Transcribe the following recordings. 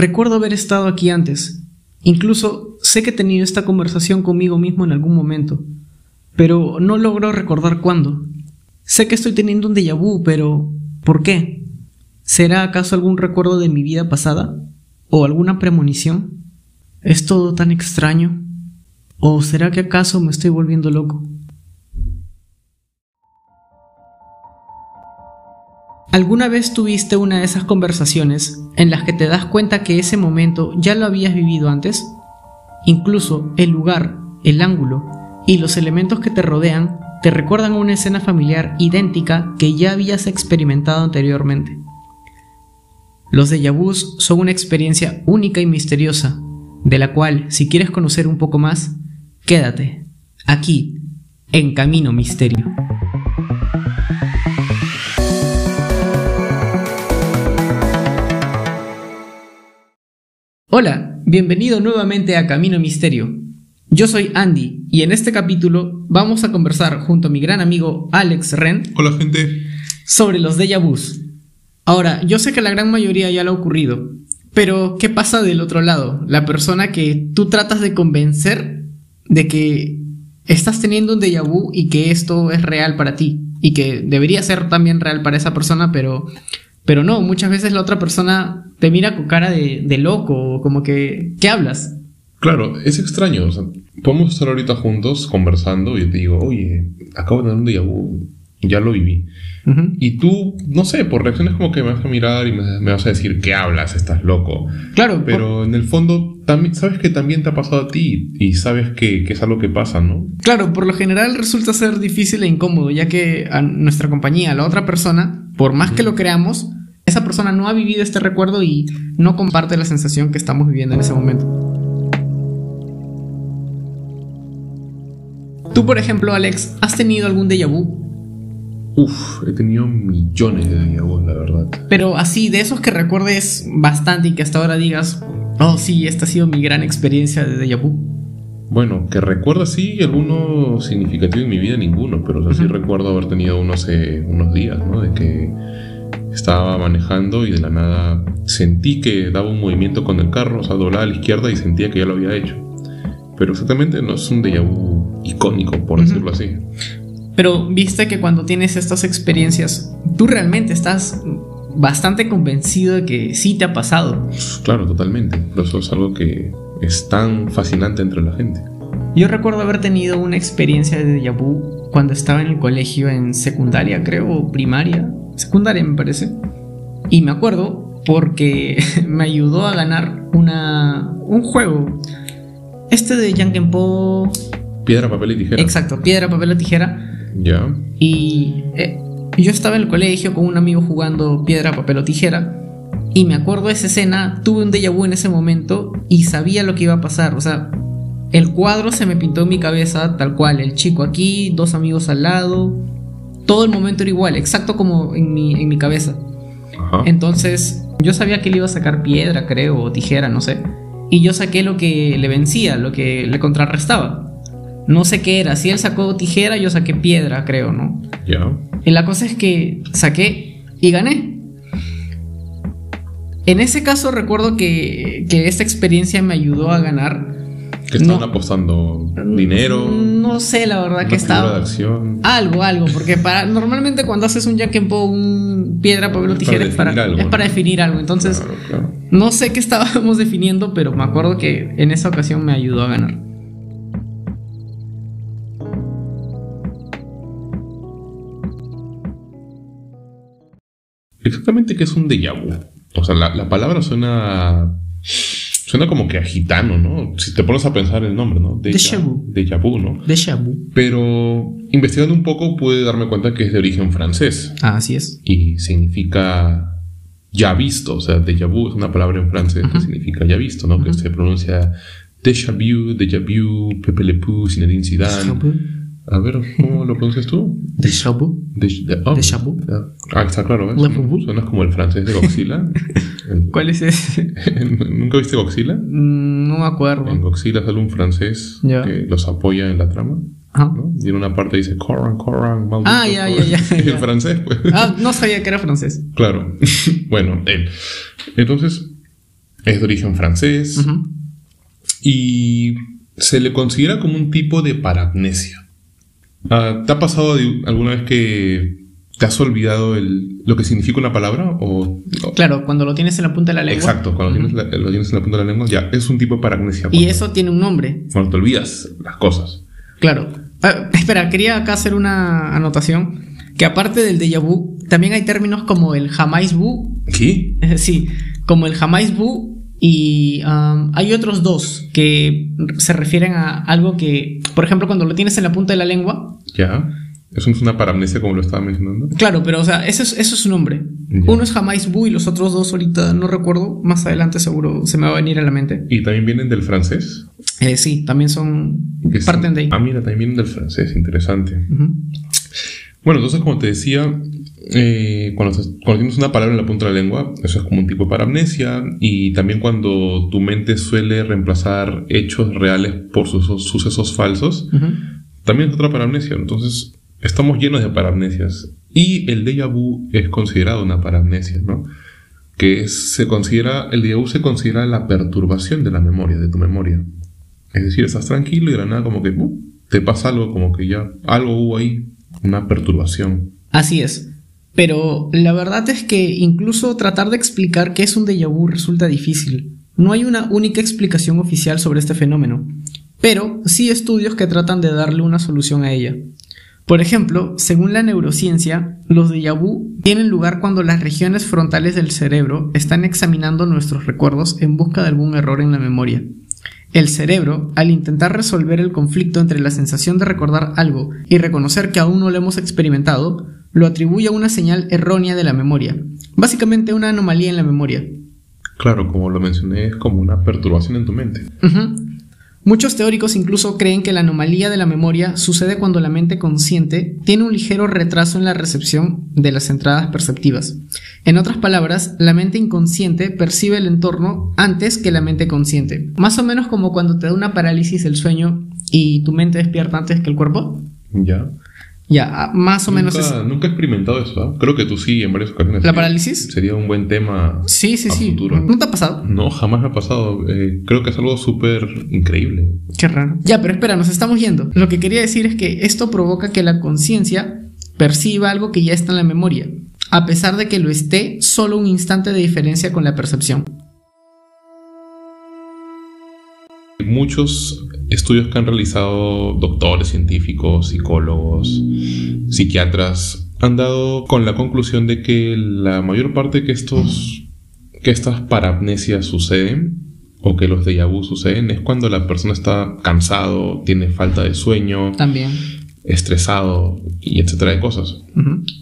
recuerdo haber estado aquí antes. Incluso sé que he tenido esta conversación conmigo mismo en algún momento, pero no logro recordar cuándo. Sé que estoy teniendo un déjà vu, pero ¿por qué? ¿Será acaso algún recuerdo de mi vida pasada? ¿O alguna premonición? ¿Es todo tan extraño? ¿O será que acaso me estoy volviendo loco? ¿Alguna vez tuviste una de esas conversaciones en las que te das cuenta que ese momento ya lo habías vivido antes? Incluso el lugar, el ángulo y los elementos que te rodean te recuerdan una escena familiar idéntica que ya habías experimentado anteriormente. Los déjà vus son una experiencia única y misteriosa, de la cual, si quieres conocer un poco más, quédate aquí, en Camino Misterio. Hola, bienvenido nuevamente a Camino Misterio. Yo soy Andy y en este capítulo vamos a conversar junto a mi gran amigo Alex Ren Hola gente. sobre los déjà vus. Ahora, yo sé que la gran mayoría ya lo ha ocurrido, pero ¿qué pasa del otro lado? La persona que tú tratas de convencer de que estás teniendo un déjà vu y que esto es real para ti y que debería ser también real para esa persona, pero pero no, muchas veces la otra persona te mira con cara de, de loco, como que, ¿qué hablas? Claro, es extraño. o sea, podemos estar ahorita juntos conversando y te digo, oye, acabo de tener un déjà vu, ya lo viví. Ujú. Y tú, no sé, por reacciones como que me vas a mirar y me, me vas a decir, ¿qué hablas? Estás loco. Claro, por- Pero en el fondo, también sabes que también te ha pasado a ti y sabes que, que es algo que pasa, ¿no? claro, por lo general resulta ser difícil e incómodo, ya que a nuestra compañía, la otra persona, por más que lo creamos, esa persona no ha vivido este recuerdo y no comparte la sensación que estamos viviendo en ese momento. Tú, por ejemplo, Alex, ¿has tenido algún déjà vu? Uf, he tenido millones de déjà vus, la verdad. Pero así, de esos que recuerdes bastante y que hasta ahora digas, oh sí, esta ha sido mi gran experiencia de déjà vu. Bueno, que recuerdo sí, alguno significativo en mi vida, ninguno, pero o sea, sí recuerdo haber tenido uno hace unos días, ¿no? De que estaba manejando y de la nada sentí que daba un movimiento con el carro, o sea, doblaba a la izquierda y sentía que ya lo había hecho. Pero exactamente no es un déjà vu icónico, por Ujú. decirlo así. Pero viste que cuando tienes estas experiencias, tú realmente estás bastante convencido de que sí te ha pasado. Claro, totalmente. Pero eso es algo que es tan fascinante entre la gente. Yo recuerdo haber tenido una experiencia de déjà vu cuando estaba en el colegio en secundaria, creo, o primaria. Secundaria me parece. Y me acuerdo porque me ayudó a ganar una, un juego. Este de Yankenpo. Piedra, papel y tijera. Exacto, piedra, papel o tijera. Ya. Y eh, yo estaba en el colegio con un amigo jugando piedra, papel o tijera. Y me acuerdo de esa escena, tuve un déjà vu en ese momento y sabía lo que iba a pasar. O sea, el cuadro se me pintó en mi cabeza tal cual. El chico aquí, dos amigos al lado. Todo el momento era igual, exacto como en mi, en mi cabeza. Ajá. Entonces, yo sabía que él iba a sacar piedra, creo, o tijera, no sé. Y yo saqué lo que le vencía, lo que le contrarrestaba. No sé qué era. Si él sacó tijera, yo saqué piedra, creo, ¿no? Ya. Y la cosa es que saqué y gané. En ese caso recuerdo que, que esta experiencia me ayudó a ganar. Que estaban No. apostando dinero. No sé, la verdad que estaba. acción. Algo, algo, porque para, normalmente cuando haces un Jack and Po, un piedra, papel o tijera, es para, definir algo, es para definir algo. Entonces, Claro, claro. no sé qué estábamos definiendo, pero me acuerdo que en esa ocasión me ayudó a ganar. Exactamente qué es un déjà vu. O sea, la, la palabra suena. Suena como que a gitano, ¿no? Si te pones a pensar el nombre, ¿no? Déjà vu. Déjà vu, ¿no? Déjà vu. Pero investigando un poco pude darme cuenta que es de origen francés Ah, así es. y significa ya visto. O sea, déjà vu es una palabra en francés que significa ya visto, ¿no? Que se pronuncia déjà vu, déjà vu, Pepe Le Pew, Zinedine Zidane. A ver, ¿cómo lo pronuncias tú? Déjà vu. Déjà, vu. Ah, está claro, ¿ves? Suenas como el francés de Godzilla. El- ¿Cuál es ese? ¿Nunca viste Godzilla? Mm, No me acuerdo. En Godzilla sale un francés que los apoya en la trama. ¿no? Y en una parte dice Corran, Corran, maldito. Ah, ya, ya, ya, el francés, pues. Ah, no sabía que era francés. Claro. bueno, él. Entonces, Es de origen francés. Y se le considera como un tipo de parapnesia. Ah, ¿Te ha pasado alguna vez que te has olvidado el- lo que significa una palabra? O, o- Claro, cuando lo tienes en la punta de la lengua. Exacto, cuando tienes la- lo tienes en la punta de la lengua, ya, es un tipo de parapnesia. Y eso tiene un nombre. Cuando te olvidas las cosas. Claro. Ah, espera, quería acá hacer una anotación. Que aparte del déjà vu, también hay términos como el jamais vu. ¿Qué? eh, sí, como el jamais vu. Y um, hay otros dos que se refieren a algo que, por ejemplo, cuando lo tienes en la punta de la lengua. Ya. Eso no es una parapnesia como lo estaba mencionando. Claro, pero o sea, eso es, eso es su nombre. Ya. Uno es jamais vu y los otros dos ahorita no recuerdo. Más adelante seguro se me va a venir a la mente. Y también vienen del francés. Eh, sí, también son parten de ahí. Ah, mira, también vienen del francés, interesante. Ujú. Bueno, entonces, como te decía, eh, cuando, cuando tienes una palabra en la punta de la lengua, eso es como un tipo de parapnesia. Y también cuando tu mente suele reemplazar hechos reales por sus- sucesos falsos, Ujú. también es otra parapnesia. Entonces, estamos llenos de parapnesias. Y el déjà vu es considerado una parapnesia, ¿no? Que es- se considera, el déjà vu se considera la perturbación de la memoria, de tu memoria. Es decir, estás tranquilo y de la nada como que uh, te pasa algo, como que ya algo hubo ahí, una perturbación. Así es. Pero la verdad es que incluso tratar de explicar qué es un déjà vu resulta difícil. No hay una única explicación oficial sobre este fenómeno, pero sí estudios que tratan de darle una solución a ella. Por ejemplo, según la neurociencia, los déjà vu tienen lugar cuando las regiones frontales del cerebro están examinando nuestros recuerdos en busca de algún error en la memoria. El cerebro, al intentar resolver el conflicto entre la sensación de recordar algo y reconocer que aún no lo hemos experimentado, lo atribuye a una señal errónea de la memoria, básicamente una anomalía en la memoria. Claro, como lo mencioné, es como una perturbación en tu mente. Muchos teóricos incluso creen que la anomalía de la memoria sucede cuando la mente consciente tiene un ligero retraso en la recepción de las entradas perceptivas. En otras palabras, la mente inconsciente percibe el entorno antes que la mente consciente. Más o menos como cuando te da una parálisis del sueño y tu mente despierta antes que el cuerpo. Ya. Ya, ah, más o menos es... nunca he experimentado eso, ¿ah? Creo que tú sí, en varias ocasiones. ¿La parálisis? Sería un buen tema. Sí, sí, a sí. futuro. ¿No te ha pasado? No, jamás me ha pasado. Eh, creo que es algo súper increíble. Qué raro. Ya, pero espera, nos estamos yendo. Lo que quería decir es que esto provoca que la conciencia perciba algo que ya está en la memoria, a pesar de que lo esté solo un instante de diferencia con la percepción. Muchos estudios que han realizado doctores, científicos, psicólogos, psiquiatras, han dado con la conclusión de que la mayor parte que estos que estas parapnesias suceden o que los déjà vu suceden es cuando la persona está cansado, tiene falta de sueño, También. estresado y etcétera de cosas.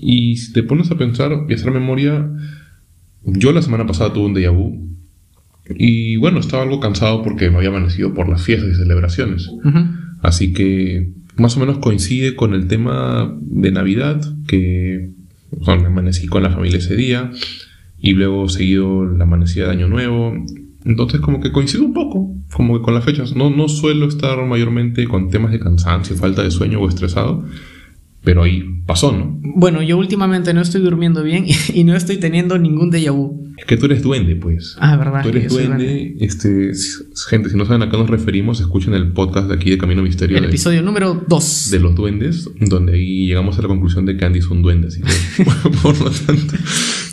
Y si te pones a pensar y hacer memoria, yo la semana pasada tuve un déjà vu. Y bueno, estaba algo cansado porque me había amanecido por las fiestas y celebraciones. Así que más o menos coincide con el tema de Navidad, que o sea, me amanecí con la familia ese día. Y luego seguido la amanecida de Año Nuevo. Entonces como que coincido un poco, como que con las fechas. No, no suelo estar mayormente con temas de cansancio, falta de sueño o estresado. Pero ahí pasó, ¿no? Bueno, yo últimamente no estoy durmiendo bien y no estoy teniendo ningún déjà vu. Es que tú eres duende, pues. Ah, verdad. Tú eres soy duende. Este, gente, si no saben a qué nos referimos, escuchen el podcast de aquí de Camino Misterio El de, episodio número 2. de los duendes, donde ahí llegamos a la conclusión de que Andy es un duende. Así que, por lo tanto,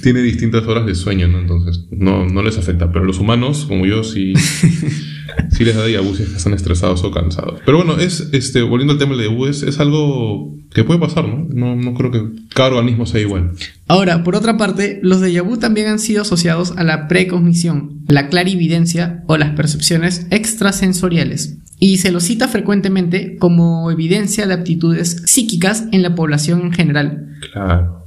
tiene distintas horas de sueño, ¿no? Entonces, no, no les afecta. Pero los humanos, como yo, sí, sí les da déjà vu si están estresados o cansados. Pero bueno, es, este, volviendo al tema del déjà vu, es, es algo que puede pasar, ¿no? ¿no? No creo que cada organismo sea igual. Ahora, por otra parte, los déjà vu también han sido asociados a la precognición, la clarividencia o las percepciones extrasensoriales, y se los cita frecuentemente como evidencia de aptitudes psíquicas en la población en general. Claro.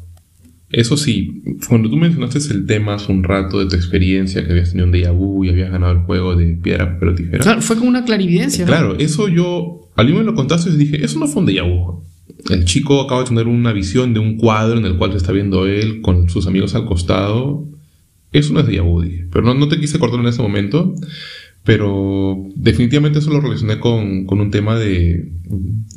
Eso sí, cuando tú mencionaste el tema hace un rato de tu experiencia, que habías tenido un déjà vu y habías ganado el juego de piedra, papel o tijera. Claro, fue como una clarividencia. ¿no? Claro, eso yo, al me lo contaste y dije, eso no fue un déjà vu. El chico acaba de tener una visión de un cuadro en el cual se está viendo él con sus amigos al costado. Eso no es vu, dije. Pero no, no te quise cortar en ese momento. Pero definitivamente eso lo relacioné con, con un tema de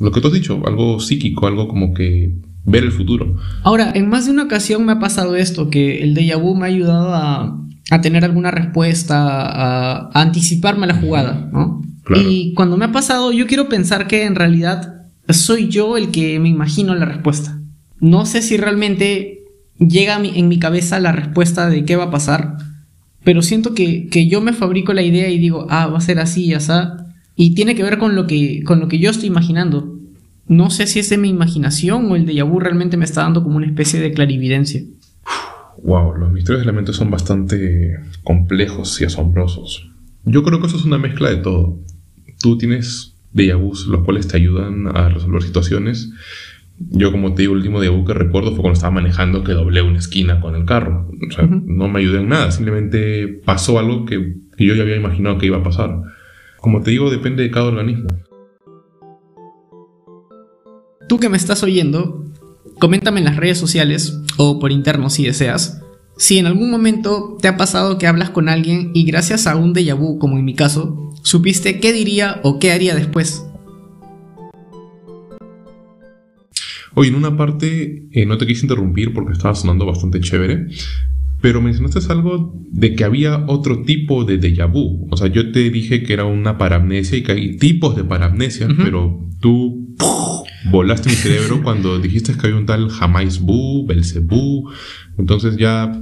lo que tú has dicho, algo psíquico, algo como que ver el futuro. Ahora, en más de una ocasión me ha pasado esto, que el déjà vu me ha ayudado a a tener alguna respuesta, a, a anticiparme a la jugada, ¿no? Claro. Y cuando me ha pasado, yo quiero pensar que en realidad soy yo el que me imagino la respuesta. No sé si realmente llega mi- en mi cabeza la respuesta de qué va a pasar, pero siento que, que yo me fabrico la idea y digo, ah, va a ser así y así. Y tiene que ver con lo que, con lo que yo estoy imaginando. No sé si es de mi imaginación o el de vu realmente me está dando como una especie de clarividencia. Wow, los misterios de la mente son bastante complejos y asombrosos. Yo creo que eso es una mezcla de todo. Tú tienes vus, los cuales te ayudan a resolver situaciones. Yo, como te digo, el último vu que recuerdo fue cuando estaba manejando que doblé una esquina con el carro. O sea, Ujú. no me ayudé en nada, simplemente pasó algo que, que yo ya había imaginado que iba a pasar. Como te digo, depende de cada organismo. Tú que me estás oyendo, coméntame en las redes sociales o por interno si deseas. Si en algún momento te ha pasado que hablas con alguien y gracias a un déjà vu, como en mi caso, supiste qué diría o qué haría después. Oye, en una parte eh, no te quise interrumpir porque estaba sonando bastante chévere, pero mencionaste algo de que había otro tipo de déjà vu. O sea, yo te dije que era una paramnesia y que hay tipos de paramnesia, pero tú volaste mi cerebro cuando dijiste que había un tal Jamais Bu, Belzebú. Entonces ya,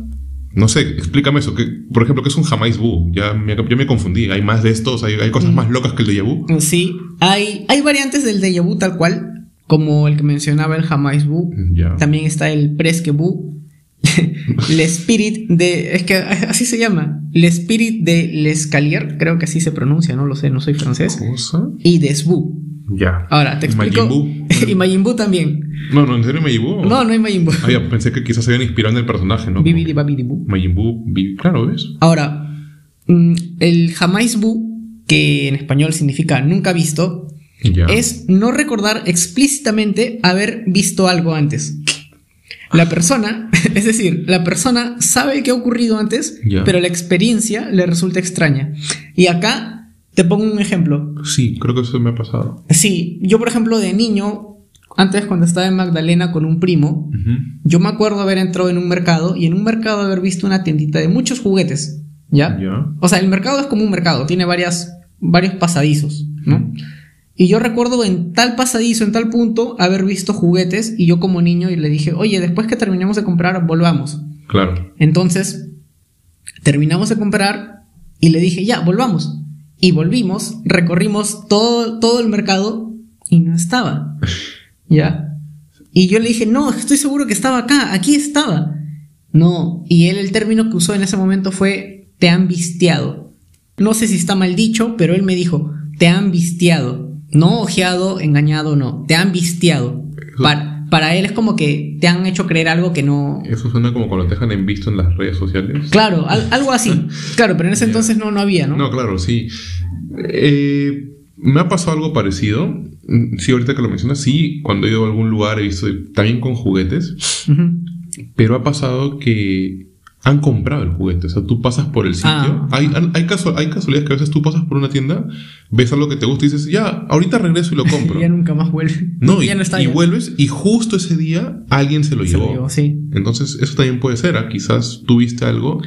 no sé, explícame eso. Que, por ejemplo, ¿qué es un Jamais Bu? Ya me, ya me confundí. ¿Hay más de estos? ¿Hay, hay cosas Mm. más locas que el déjà vu? Sí, hay, hay variantes del déjà vu tal cual, como el que mencionaba el Jamais vu. Ya. También está el Presque el Spirit de. Es que así se llama. El Spirit de L'Escalier, creo que así se pronuncia, no lo sé, no soy francés. ¿Cosa? Y Desbu. Ya. Ahora, te explico. Y Majin Buu también. No, no, ¿en serio Majin Buu? No, no hay Majin Buu. Ah, ya, pensé que quizás se habían inspirado en el personaje, ¿no? Bibidi babidi Buu. Majin Buu, Bi- claro, ¿ves? Ahora, mm, el Jamais Buu, que en español significa nunca visto, Ya. es no recordar explícitamente haber visto algo antes. La persona, es decir, la persona sabe que ha ocurrido antes, Ya. pero la experiencia le resulta extraña. Y acá te pongo un ejemplo. Sí, creo que eso me ha pasado. Sí, yo por ejemplo de niño, antes cuando estaba en Magdalena con un primo, Ujú. yo me acuerdo haber entrado en un mercado y en un mercado haber visto una tiendita de muchos juguetes, ¿ya? O sea, el mercado es como un mercado, tiene varias, varios pasadizos, ¿no? Y yo recuerdo en tal pasadizo, en tal punto, haber visto juguetes y yo como niño y le dije, oye, después que terminemos de comprar, volvamos. Claro. Entonces, terminamos de comprar y le dije, ya, volvamos. Y volvimos, recorrimos todo, todo el mercado y no estaba. ¿Ya? Y yo le dije, no, estoy seguro que estaba acá, aquí estaba. No, y él el término que usó en ese momento fue, te han vistiado. No sé si está mal dicho, pero él me dijo, te han vistiado. No ojeado, engañado, no, te han vistiado. Eso- Para, para él es como que te han hecho creer algo que no, Eso suena como cuando te dejan en visto en las redes sociales. Claro, al- algo así. Claro, pero en ese entonces no, no había, ¿no? No, claro, sí. Eh, me ha pasado algo parecido. Sí, ahorita que lo mencionas, sí, cuando he ido a algún lugar he visto también con juguetes, pero ha pasado que han comprado el juguete. O sea, tú pasas por el sitio. Ah. hay, hay, hay casualidades que a veces tú pasas por una tienda, ves algo que te gusta y dices, ya, ahorita regreso y lo compro. ya nunca más vuelve. no, y, ya no está. y ya. vuelves y justo ese día alguien se lo Se lo llevó. llevó, sí. Entonces, eso también puede ser. ¿ah? Quizás tuviste algo.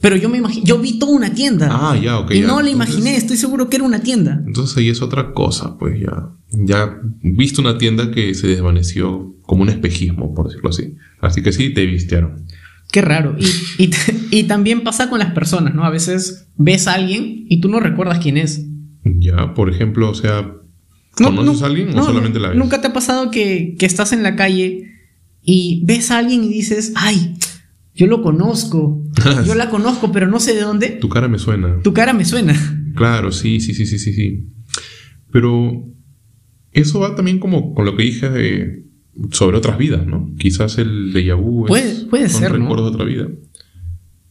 Pero yo me imagino, yo vi toda una tienda. Ah, ya, ok. y ya. no la imaginé, estoy seguro que era una tienda. Entonces ahí es otra cosa, pues ya. Ya viste una tienda que se desvaneció como un espejismo, por decirlo así. Así que sí, te vistearon. Qué raro. Y, y, y también pasa con las personas, ¿no? A veces ves a alguien y tú no recuerdas quién es. Ya, por ejemplo, o sea, No, ¿conoces no, a alguien no, o solamente la ves? ¿Nunca te ha pasado que, que estás en la calle y ves a alguien y dices, ay, yo lo conozco, yo la conozco, pero no sé de dónde? Tu cara me suena. Tu cara me suena. Claro, sí, sí, sí, sí, sí, sí. Pero eso va también como con lo que dije de, sobre otras vidas, ¿no? Quizás el de vu es, Puede- puede son ser, ¿no? recuerdos de otra vida.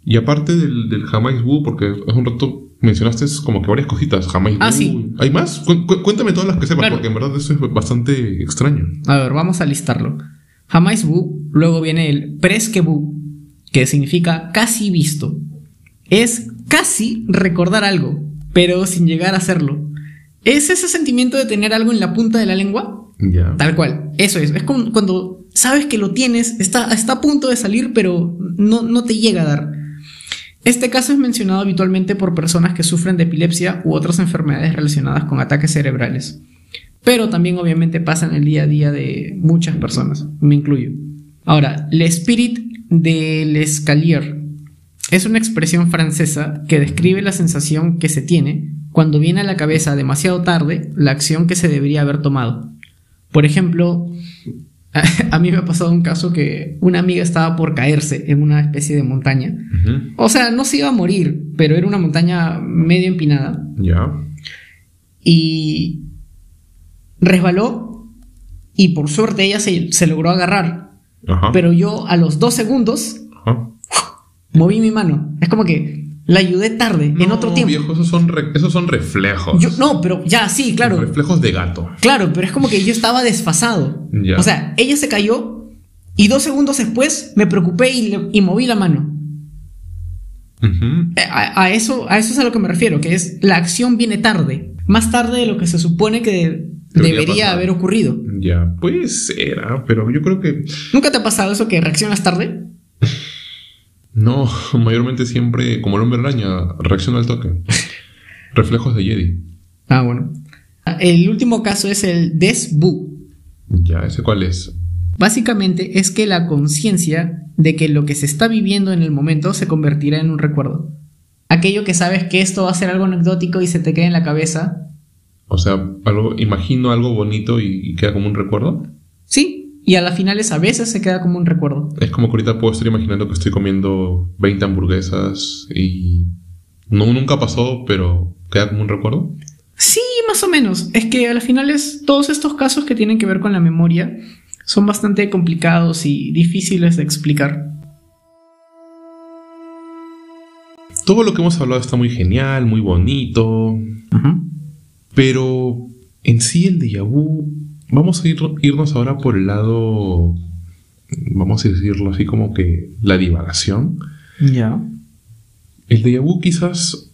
Y aparte del, del Jamais Bu, porque hace un rato mencionaste como que varias cositas. Jamais Ah, sí. ¿Hay más? Cu- cu- cuéntame todas las que sepas, Claro. porque en verdad eso es bastante extraño. A ver, vamos a listarlo. Jamás bu, luego viene el presque bu, que significa casi visto. Es casi recordar algo, pero sin llegar a hacerlo. Es ese sentimiento de tener algo en la punta de la lengua, Ya. tal cual. Eso es. Es como cuando sabes que lo tienes, está, está a punto de salir, pero no, no te llega a dar. Este caso es mencionado habitualmente por personas que sufren de epilepsia u otras enfermedades relacionadas con ataques cerebrales. Pero también obviamente pasa en el día a día de muchas personas, me incluyo. Ahora, l'esprit de l'escalier es una expresión francesa que describe la sensación que se tiene cuando viene a la cabeza demasiado tarde la acción que se debería haber tomado. Por ejemplo, a mí me ha pasado un caso que una amiga estaba por caerse en una especie de montaña. O sea, no se iba a morir, pero era una montaña medio empinada. Ya. Y resbaló y por suerte ella se, logró agarrar. Pero yo a los dos segundos moví mi mano. Es como que la ayudé tarde, en otro tiempo. Viejo, esos son, esos son reflejos. Yo, no, pero ya, sí, claro. Reflejos de gato. Claro, pero es como que yo estaba desfasado. O sea, ella se cayó y dos segundos después me preocupé y, moví la mano. Eh, a, eso, a eso es a lo que me refiero, que es la acción viene tarde, más tarde de lo que se supone que debería, haber ocurrido. Ya, puede ser, ¿ah? pero yo creo que... ¿Nunca te ha pasado eso que reaccionas tarde? No, mayormente siempre, como el hombre araña, reacciona al toque. Reflejos de Jedi. Ah, bueno. El último caso es el Desbu. Ya, ¿ese cuál es? Básicamente es que la conciencia de que lo que se está viviendo en el momento se convertirá en un recuerdo. Aquello que sabes que esto va a ser algo anecdótico y se te queda en la cabeza. O sea, algo, imagino algo bonito y queda como un recuerdo. Sí, y a las finales a veces se queda como un recuerdo. Es como que ahorita puedo estar imaginando que estoy comiendo 20 hamburguesas y no, nunca pasó, pero queda como un recuerdo. Sí, más o menos. Es que a las finales todos estos casos que tienen que ver con la memoria son bastante complicados y difíciles de explicar. Todo lo que hemos hablado está muy genial, muy bonito, pero en sí el déjà vu Vamos a ir, irnos ahora por el lado, vamos a decirlo así como que la divagación. Ya. El déjà vu quizás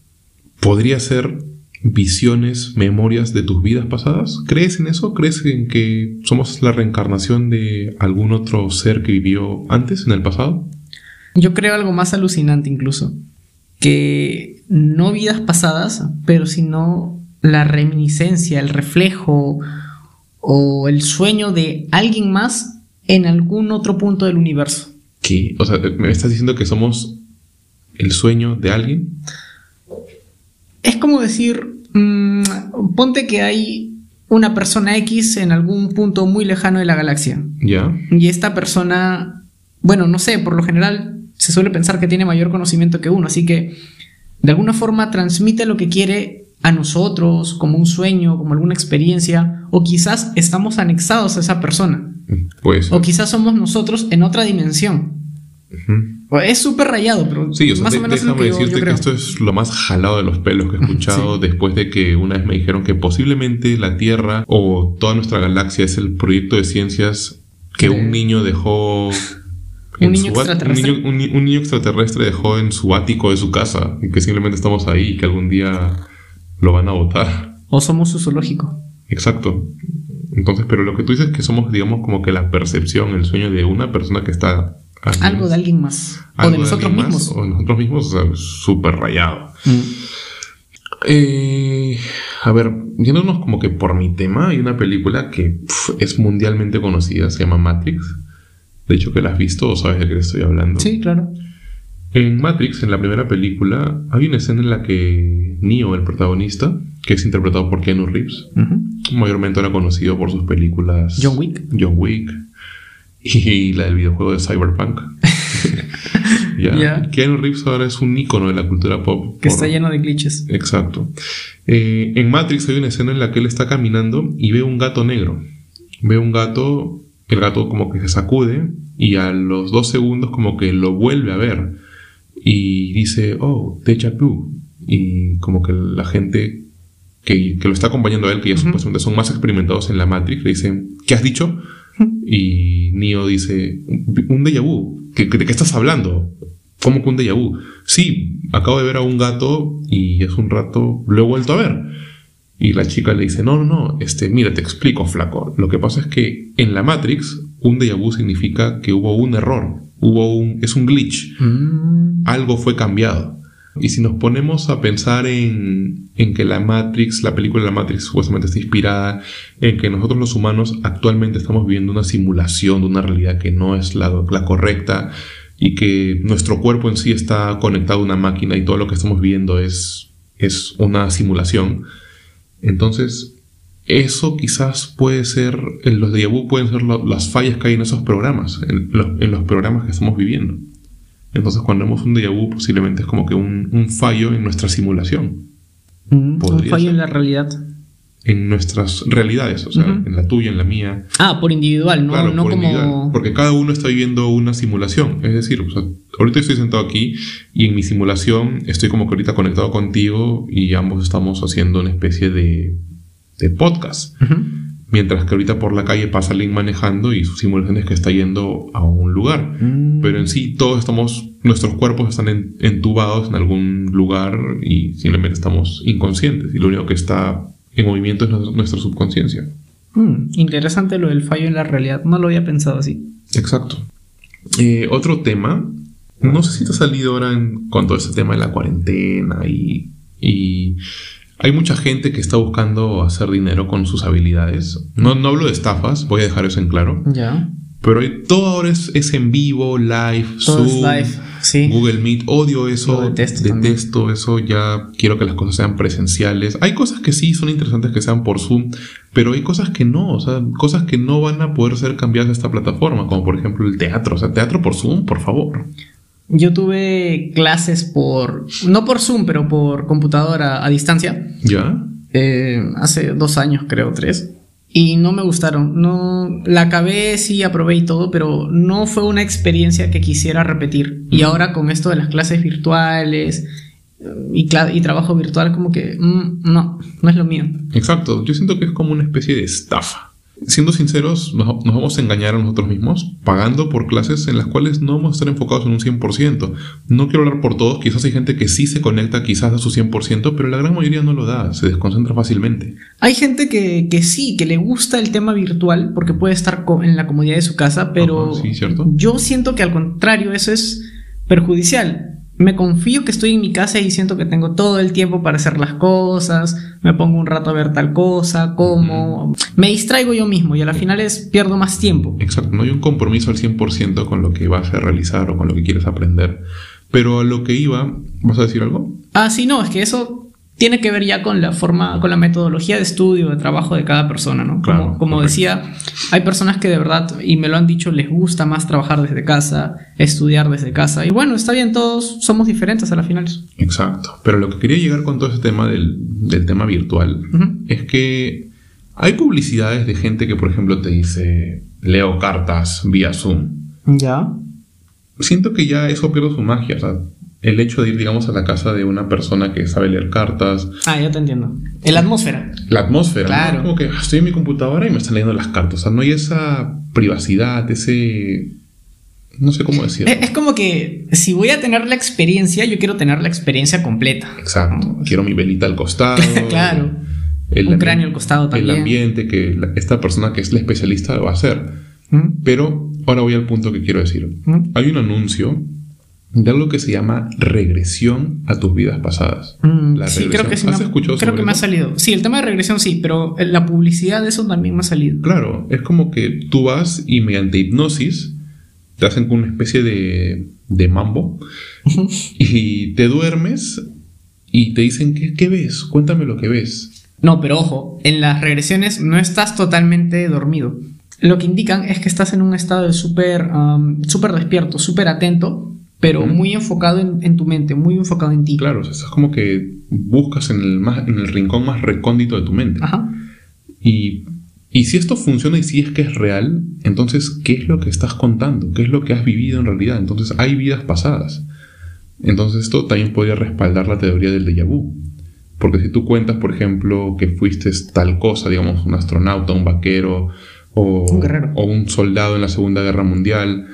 podría ser visiones, memorias de tus vidas pasadas. ¿Crees en eso? ¿Crees en que somos la reencarnación de algún otro ser que vivió antes, en el pasado? Yo creo algo más alucinante incluso. Que no vidas pasadas, pero sino la reminiscencia, el reflejo o el sueño de alguien más en algún otro punto del universo. ¿Qué? O sea, ¿me estás diciendo que somos el sueño de alguien? Es como decir, mm, ponte que hay una persona X en algún punto muy lejano de la galaxia. Ya. Y esta persona, bueno, no sé, por lo general se suele pensar que tiene mayor conocimiento que uno, así que de alguna forma transmite lo que quiere a nosotros como un sueño, como alguna experiencia, o quizás estamos anexados a esa persona. Pues. O quizás somos nosotros en otra dimensión. Es súper rayado, pero sí, más o menos déjame decirte que esto es lo más jalado de los pelos que he escuchado después de que una vez me dijeron que posiblemente la Tierra o toda nuestra galaxia es el proyecto de ciencias que un niño dejó un niño, extraterrestre. Un, niño, extraterrestre dejó en su ático de su casa y que simplemente estamos ahí y que algún día lo van a votar. O somos su zoológico. Exacto. Entonces, pero lo que tú dices es que somos, digamos, como que la percepción, el sueño de una persona que está... Algo de alguien más. O de nosotros mismos. o de nosotros mismos, o sea, súper rayado. Mm. Eh, a ver, yéndonos como que por mi tema, hay una película que es mundialmente conocida, se llama Matrix. De hecho, que la has visto o sabes de qué estoy hablando. Sí, claro. En Matrix, en la primera película, hay una escena en la que Neo, el protagonista, que es interpretado por Keanu Reeves, mayormente era conocido por sus películas John Wick. John Wick y la del videojuego de Cyberpunk. ya. Keanu Reeves ahora es un ícono de la cultura pop. Que está lleno de glitches. Exacto. Eh, en Matrix hay una escena en la que él está caminando y ve un gato negro. Ve un gato, el gato como que se sacude y a los dos segundos como que lo vuelve a ver y dice, oh, déjà vu. Y como que la gente que, lo está acompañando a él, que ya supuestamente son más experimentados en la Matrix, le dicen, ¿qué has dicho? Y Neo dice, un déjà vu. ¿De qué estás hablando? ¿Cómo que un déjà vu? Sí, acabo de ver a un gato y hace un rato lo he vuelto a ver. Y la chica le dice, no, no, no, este, mira, te explico, flaco. Lo que pasa es que en la Matrix, un déjà vu significa que hubo un error hubo un, es un glitch. Mm. Algo fue cambiado. Y si nos ponemos a pensar en, en, que la Matrix, la película de la Matrix supuestamente está inspirada en que nosotros los humanos actualmente estamos viviendo una simulación de una realidad que no es la, la correcta y que nuestro cuerpo en sí está conectado a una máquina y todo lo que estamos viendo es, es una simulación. Entonces, eso quizás puede ser, en los déjà vu pueden ser las fallas que hay en esos programas, en los, programas que estamos viviendo. Entonces cuando vemos un déjà vu posiblemente es como que un, fallo en nuestra simulación. Mm, un fallo en la realidad. En nuestras realidades, o sea, en la tuya, en la mía. Ah, por individual, no, no como... porque cada uno está viviendo una simulación. Es decir, ahorita estoy sentado aquí y en mi simulación estoy como que ahorita conectado contigo y ambos estamos haciendo una especie de de podcast. Mientras que ahorita por la calle pasa alguien manejando y su simulación es que está yendo a un lugar. Mm. Pero en sí, todos estamos, nuestros cuerpos están entubados en algún lugar y simplemente estamos inconscientes. Y lo único que está en movimiento es nuestra subconsciencia. Mm, interesante lo del fallo en la realidad. No lo había pensado así. Exacto. Eh, otro tema. No sé si te ha salido ahora en, con todo este tema de la cuarentena y, y hay mucha gente que está buscando hacer dinero con sus habilidades. No, no hablo de estafas, voy a dejar eso en claro. Ya. Pero todo ahora es, en vivo, live, Zoom, Google Meet. Odio eso. detesto, detesto eso. Ya quiero que las cosas sean presenciales. Hay cosas que sí son interesantes que sean por Zoom, pero hay cosas que no. O sea, cosas que no van a poder ser cambiadas de esta plataforma, como por ejemplo el teatro. O sea, teatro por Zoom, por favor. Yo tuve clases por, no por Zoom, pero por computadora a distancia. ¿Ya? Eh, hace dos años, creo, tres. Y no me gustaron. No, la acabé, sí, aprobé y todo, pero no fue una experiencia que quisiera repetir. Y ahora con esto de las clases virtuales eh, y, y trabajo virtual, como que mm, no, no es lo mío. Exacto. Yo siento que es como una especie de estafa siendo sinceros, nos, vamos a engañar a nosotros mismos pagando por clases en las cuales no vamos a estar enfocados en un 100%. No quiero hablar por todos, quizás hay gente que sí se conecta quizás a su 100%, pero la gran mayoría no lo da, se desconcentra fácilmente. Hay gente que, sí, que le gusta el tema virtual porque puede estar en la comodidad de su casa, pero yo siento que al contrario eso es perjudicial me confío que estoy en mi casa y siento que tengo todo el tiempo para hacer las cosas, me pongo un rato a ver tal cosa, como, me distraigo yo mismo y a la final es pierdo más tiempo. Exacto, no hay un compromiso al 100% con lo que vas a realizar o con lo que quieres aprender. Pero a lo que iba, ¿vas a decir algo? Ah, sí, no, es que eso tiene que ver ya con la forma, con la metodología de estudio, de trabajo de cada persona, ¿no? Como, como decía, hay personas que de verdad, y me lo han dicho, les gusta más trabajar desde casa, estudiar desde casa. Y bueno, está bien, todos somos diferentes a la final. Exacto. Pero lo que quería llegar con todo ese tema del, tema virtual es que hay publicidades de gente que, por ejemplo, te dice, leo cartas vía Zoom. Ya. Siento que ya eso pierde su magia. O sea, el hecho de ir, digamos, a la casa de una persona que sabe leer cartas. Ah, ya te entiendo. En la atmósfera. La atmósfera. Claro. Como que ah, estoy en mi computadora y me están leyendo las cartas. O sea, no hay esa privacidad, ese... No sé cómo decirlo. Es, como que si voy a tener la experiencia, yo quiero tener la experiencia completa. Exacto. Quiero mi velita al costado. claro. Un cráneo al costado también. El ambiente que esta persona que es la especialista va a hacer. Pero ahora voy al punto que quiero decir. Hay un anuncio de algo que se llama regresión a tus vidas pasadas. Mm, sí, creo que sí. ¿Has me, escuchado Creo que me ha salido. Sí, el tema de regresión sí, pero la publicidad de eso también me ha salido. Claro, es como que tú vas y mediante hipnosis te hacen con una especie de, de mambo y te duermes y te dicen, ¿qué, ¿qué ves? Cuéntame lo que ves. No, pero ojo, en las regresiones no estás totalmente dormido. Lo que indican es que estás en un estado de súper super despierto, súper atento pero muy enfocado en, tu mente, muy enfocado en ti. Claro, o sea, es como que buscas en el, más, en el rincón más recóndito de tu mente. Ajá. Y, y si esto funciona y si es que es real, entonces, ¿qué es lo que estás contando? ¿Qué es lo que has vivido en realidad? Entonces, hay vidas pasadas. Entonces, esto también podría respaldar la teoría del déjà vu. Porque si tú cuentas, por ejemplo, que fuiste tal cosa, digamos, un astronauta, un vaquero, o un, guerrero. o un soldado en la Segunda Guerra Mundial,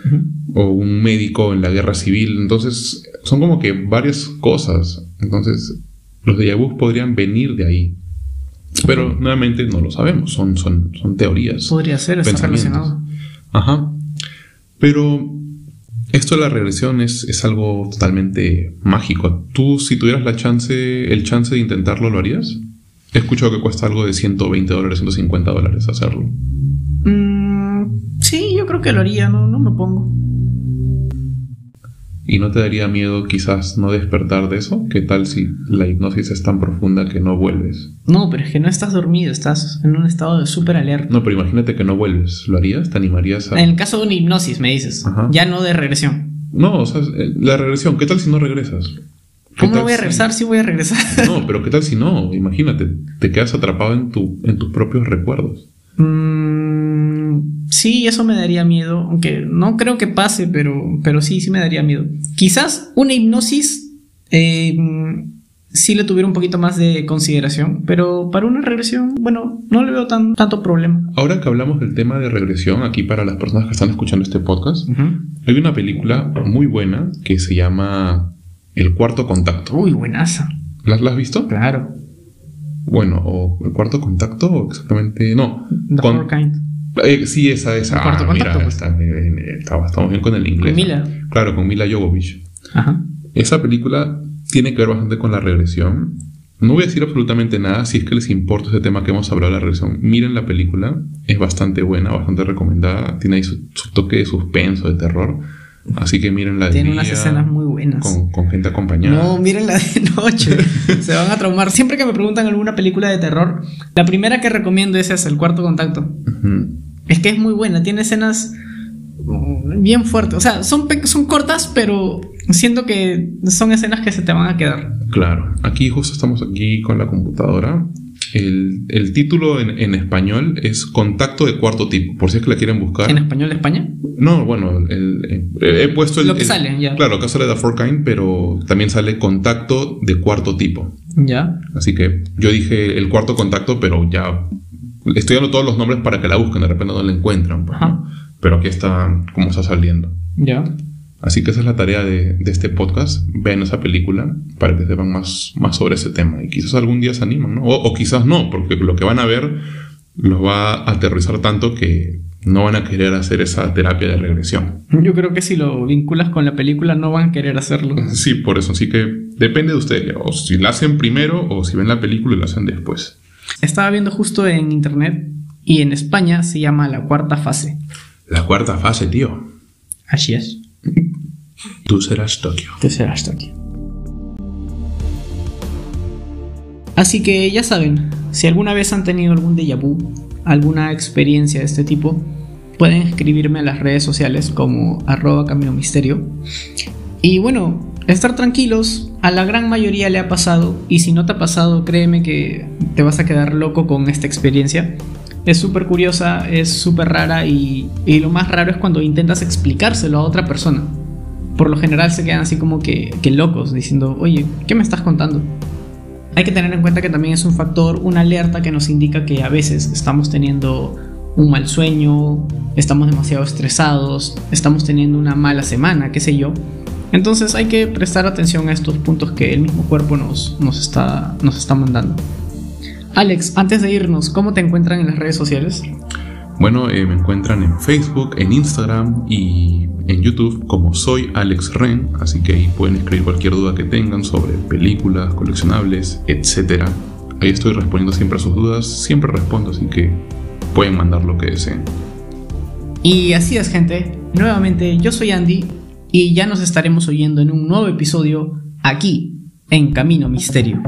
o un médico en la Guerra Civil. Entonces, son como que varias cosas. Entonces, los vu podrían venir de ahí. Pero nuevamente no lo sabemos, son, son, son teorías. Podría ser, está relacionado. Ajá. Pero esto de la regresión es, es, algo totalmente mágico. ¿Tú, si tuvieras la chance, el chance de intentarlo, lo harías? He escuchado que cuesta algo de 120 dólares, 150 dólares hacerlo. Mm, sí, yo creo que lo haría, no, no me pongo. ¿Y no te daría miedo quizás no despertar de eso? ¿Qué tal si la hipnosis es tan profunda que no vuelves? No, pero es que no estás dormido, estás en un estado de súper alerta. No, pero imagínate que no vuelves. ¿Lo harías? ¿Te animarías a...? En el caso de una hipnosis, me dices. Ya no de regresión. No, o sea, eh, la regresión. ¿Qué tal si no regresas? ¿Cómo no voy a regresar si... voy a regresar? No, pero ¿qué tal si no? Imagínate, te quedas atrapado en, tu, en tus propios recuerdos. Mm, sí, eso me daría miedo, aunque no creo que pase, pero, pero sí, sí me daría miedo. Quizás una hipnosis eh, sí le tuviera un poquito más de consideración, pero para una regresión, bueno, no le veo tan, tanto problema. Ahora que hablamos del tema de regresión, aquí para las personas que están escuchando este podcast, hay una película muy buena que se llama El Cuarto Contacto. Uy, buenaza. ¿La, has visto? Claro. Bueno, o el cuarto contacto, exactamente. No. The con, kind. Eh, sí, esa, esa. Ah, contacto, mira, pues. está, estamos bien con el inglés. Con Mila. Claro, con Mila Jovovich. Ajá. Esa película tiene que ver bastante con la regresión. No voy a decir absolutamente nada si es que les importa ese tema que hemos hablado de la regresión. Miren la película, es bastante buena, bastante recomendada. Tiene ahí su toque de suspenso, de terror. Así que miren la de Tiene unas escenas muy buenas. Con, gente acompañada. No, miren la de noche. Se van a traumar. Siempre que me preguntan alguna película de terror, la primera que recomiendo es esa, El Cuarto Contacto. Es que es muy buena. Tiene escenas bien fuertes. O sea, son, son cortas, pero siento que son escenas que se te van a quedar. Claro. Aquí justo estamos aquí con la computadora el, título en, español es Contacto de cuarto tipo, por si es que la quieren buscar. ¿En español de España? No, bueno, he puesto el. Lo que sale, ya. Claro, acá sale The Four Kind, pero también sale Contacto de cuarto tipo. Ya. Así que yo dije el cuarto contacto, pero ya. Estoy dando todos los nombres para que la busquen, de repente no la encuentran. Pues, pero aquí está como está saliendo. Ya. Así que esa es la tarea de, este podcast. Vean esa película para que sepan más, más sobre ese tema. Y quizás algún día se animan, ¿no? O, quizás no, porque lo que van a ver los va a aterrizar tanto que no van a querer hacer esa terapia de regresión. Yo creo que si lo vinculas con la película no van a querer hacerlo. Sí, por eso. Así que depende de ustedes. O si la hacen primero o si ven la película y la hacen después. Estaba viendo justo en internet y en España se llama la cuarta fase. La cuarta fase, tío. Así es. Tú serás Tokio. Tú serás Tokio. Así que ya saben, si alguna vez han tenido algún déjà vu, alguna experiencia de este tipo, pueden escribirme a las redes sociales como arroba camino misterio. Y bueno, estar tranquilos, a la gran mayoría le ha pasado y si no te ha pasado, créeme que te vas a quedar loco con esta experiencia. Es súper curiosa, es súper rara y, y lo más raro es cuando intentas explicárselo a otra persona por lo general se quedan así como que, locos, diciendo, oye, ¿qué me estás contando? Hay que tener en cuenta que también es un factor, una alerta que nos indica que a veces estamos teniendo un mal sueño, estamos demasiado estresados, estamos teniendo una mala semana, qué sé yo. Entonces hay que prestar atención a estos puntos que el mismo cuerpo nos, nos, está, nos está mandando. Alex, antes de irnos, ¿cómo te encuentran en las redes sociales? Bueno, eh, me encuentran en Facebook, en Instagram y en YouTube como soy Alex Ren, así que ahí pueden escribir cualquier duda que tengan sobre películas, coleccionables, etc. Ahí estoy respondiendo siempre a sus dudas, siempre respondo, así que pueden mandar lo que deseen. Y así es, gente. Nuevamente, yo soy Andy y ya nos estaremos oyendo en un nuevo episodio aquí, en Camino Misterio.